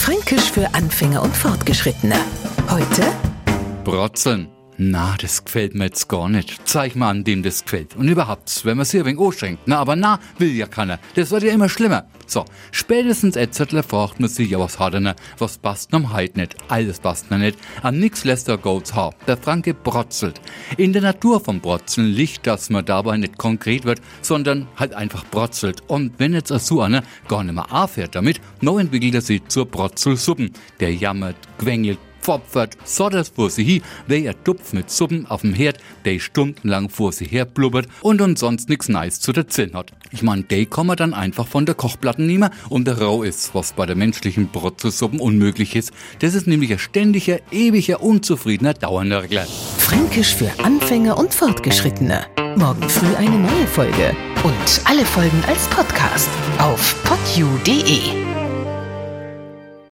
Fränkisch für Anfänger und Fortgeschrittene. Heute Brotzeln. Na, das gefällt mir jetzt gar nicht. Zeig mal an, dem das gefällt. Und überhaupt, wenn man hier ein wenig anstrengt. Na, aber na, will ja keiner. Das wird ja immer schlimmer. So, spätestens Etzettler fragt man sich ja, was hat er ne? Was passt am Heid nicht? Alles passt noch nicht. An nix lässt er Goats Haar. Der Franke brotzelt. In der Natur vom Brotzeln liegt, dass man dabei nicht konkret wird, sondern halt einfach brotzelt. Und wenn jetzt so einer gar nicht mehr anfährt damit, noch entwickelt er sich zur Brotzelsuppen. Der jammert, quengelt, pfopfert, so das vor sie hi, wer ihr Tupf mit Suppen auf dem Herd, der stundenlang vor sie her blubbert und uns sonst nix Nice zu erzählen hat. Ich mein, der man dann einfach von der Kochplatte nehmen und der rau ist, was bei der menschlichen Brotzelsuppen unmöglich ist. Das ist nämlich ein ständiger, ewiger, unzufriedener Dauernörgler. Fränkisch für Anfänger und Fortgeschrittene. Morgen früh eine neue Folge. Und alle Folgen als Podcast auf podu.de.